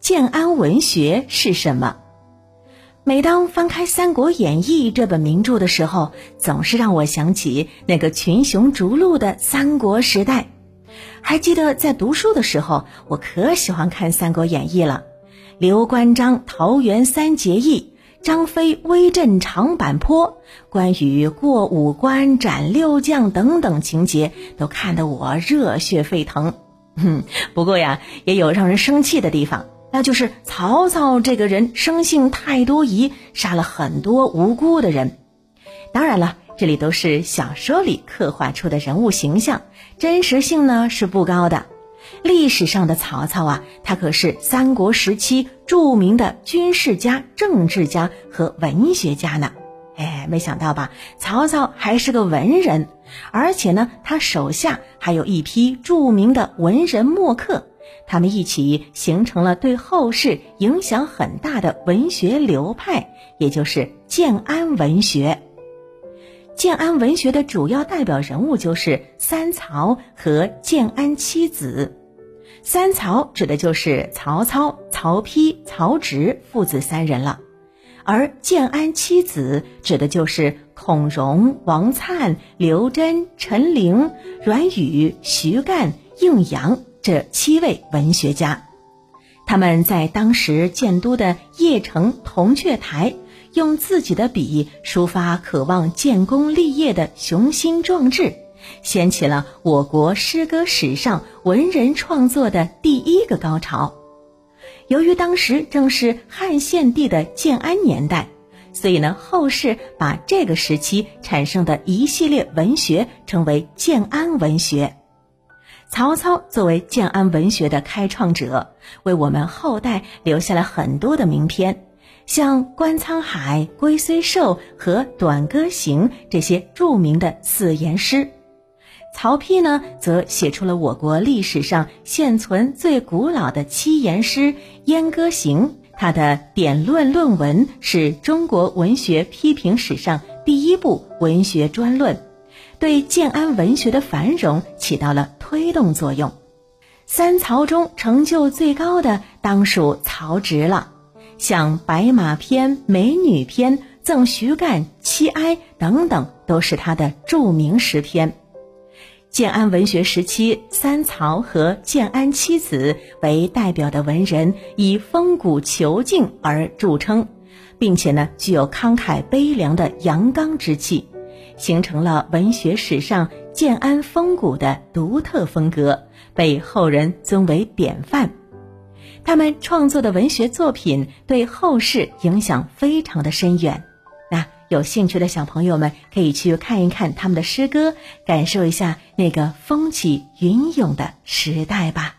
建安文学是什么？每当翻开《三国演义》这本名著的时候，总是让我想起那个群雄逐鹿的三国时代。还记得在读书的时候，我可喜欢看《三国演义》了。刘关张桃园三结义，张飞威震长坂坡，关羽过五关斩六将等等情节，都看得我热血沸腾。哼，不过呀，也有让人生气的地方，那就是曹操这个人生性太多疑，杀了很多无辜的人。当然了，这里都是小说里刻画出的人物形象，真实性呢是不高的。历史上的曹操啊，他可是三国时期著名的军事家、政治家和文学家呢。哎，没想到吧？曹操还是个文人，而且呢，他手下还有一批著名的文人墨客，他们一起形成了对后世影响很大的文学流派，也就是建安文学。建安文学的主要代表人物就是三曹和建安七子。三曹指的就是曹操、曹丕、曹植父子三人了。而建安七子指的就是孔融、王粲、刘桢、陈琳、阮宇、徐干、应阳这七位文学家，他们在当时建都的邺城铜雀台，用自己的笔抒发渴望建功立业的雄心壮志，掀起了我国诗歌史上文人创作的第一个高潮。由于当时正是汉献帝的建安年代，所以呢，后世把这个时期产生的一系列文学称为建安文学。曹操作为建安文学的开创者，为我们后代留下了很多的名篇，像《观沧海》《龟虽寿》和《短歌行》这些著名的四言诗。曹丕呢，则写出了我国历史上现存最古老的七言诗《燕歌行》，他的典论论文是中国文学批评史上第一部文学专论，对建安文学的繁荣起到了推动作用。三曹中成就最高的当属曹植了，像《白马篇》《美女篇》《赠徐干》《七哀》等等，都是他的著名诗篇。建安文学时期，三曹和建安七子为代表的文人，以风骨遒劲而著称，并且呢，具有慷慨悲凉的阳刚之气，形成了文学史上建安风骨的独特风格，被后人尊为典范。他们创作的文学作品对后世影响非常的深远。那有兴趣的小朋友们可以去看一看他们的诗歌，感受一下那个风起云涌的时代吧。